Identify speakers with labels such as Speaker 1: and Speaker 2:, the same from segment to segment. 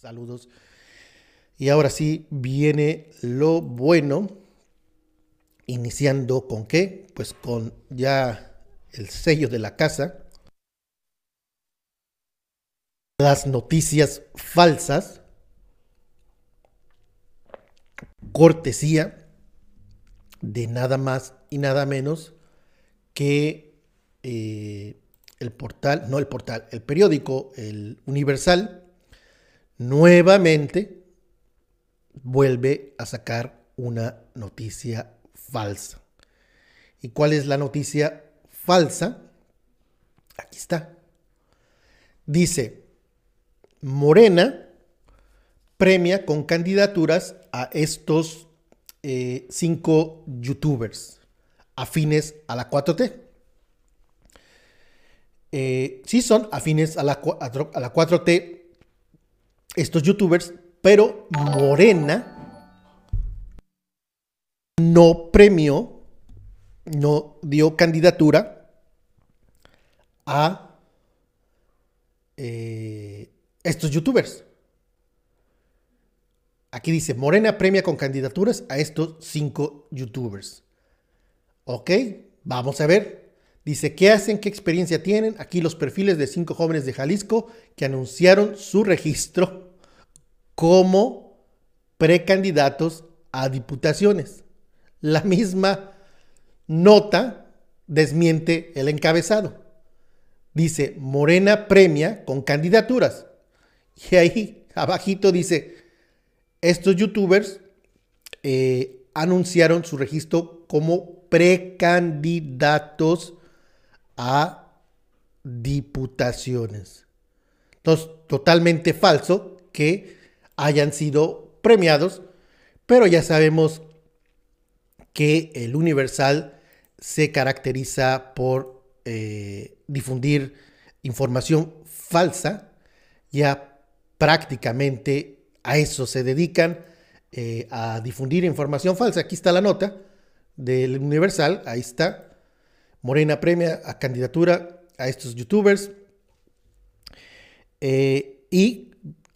Speaker 1: Saludos. Y ahora sí viene lo bueno. Iniciando con qué? Pues con ya el sello de la casa. Las noticias falsas. Cortesía de nada más y nada menos que eh, el portal, no el portal, el periódico, el Universal, nuevamente vuelve a sacar una noticia falsa. ¿Y cuál es la noticia falsa? Aquí está. Dice, Morena premia con candidaturas a estos eh, cinco youtubers afines a la 4T. Eh, sí son afines a la, a la 4T estos youtubers, pero Morena no premió, no dio candidatura a eh, estos youtubers. Aquí dice, Morena premia con candidaturas a estos cinco youtubers. Ok, vamos a ver. Dice, ¿qué hacen? ¿Qué experiencia tienen? Aquí los perfiles de cinco jóvenes de Jalisco que anunciaron su registro como precandidatos a diputaciones. La misma nota desmiente el encabezado. Dice, Morena premia con candidaturas. Y ahí abajito dice, estos youtubers eh, anunciaron su registro como precandidatos a diputaciones. Entonces, totalmente falso que hayan sido premiados, pero ya sabemos que el Universal se caracteriza por eh, difundir información falsa, ya prácticamente a eso se dedican, eh, a difundir información falsa. Aquí está la nota del Universal, ahí está. Morena premia a candidatura a estos youtubers. Eh, y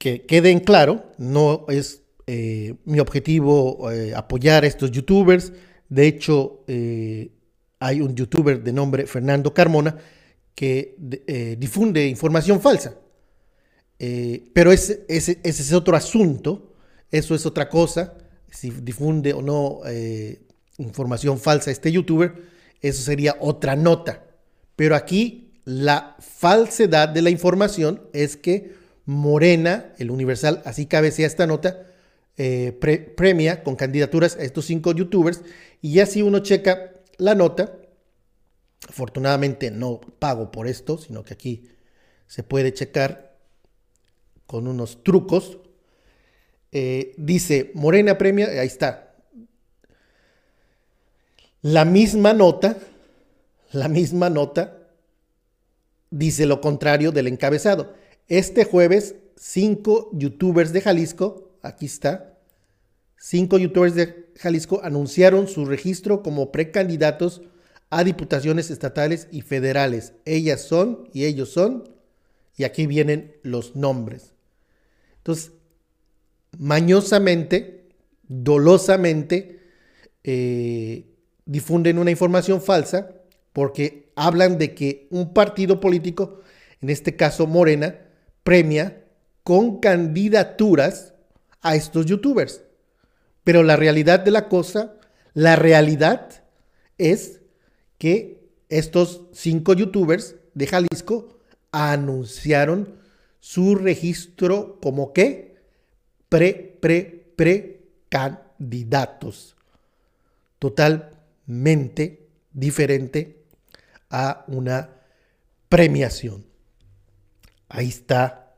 Speaker 1: que queden claro, no es eh, mi objetivo eh, apoyar a estos youtubers. De hecho, hay un youtuber de nombre Fernando Carmona que difunde información falsa. pero ese, ese, ese, es otro asunto, eso es otra cosa, si difunde o no información falsa este youtuber, eso sería otra nota. Pero aquí la falsedad de la información es que Morena, el Universal, así cabecea esta nota, eh, premia con candidaturas a estos cinco youtubers. Y ya si uno checa la nota, afortunadamente no pago por esto, sino que aquí se puede checar con unos trucos. Eh, dice Morena premia, ahí está, la misma nota, la misma nota dice lo contrario del encabezado. Este jueves, cinco youtubers de Jalisco, aquí está, cinco youtubers de Jalisco anunciaron su registro como precandidatos a diputaciones estatales y federales. Ellas son y ellos son, y aquí vienen los nombres. Entonces, mañosamente, dolosamente, eh, difunden una información falsa porque hablan de que un partido político, en este caso Morena, premia con candidaturas a estos youtubers. Pero la realidad de la cosa, la realidad es que estos cinco youtubers de Jalisco anunciaron su registro como que pre, pre, pre candidatos. Total, mente diferente a una premiación. Ahí está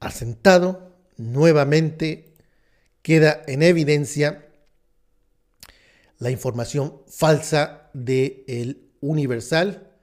Speaker 1: asentado nuevamente, queda en evidencia la información falsa de el Universal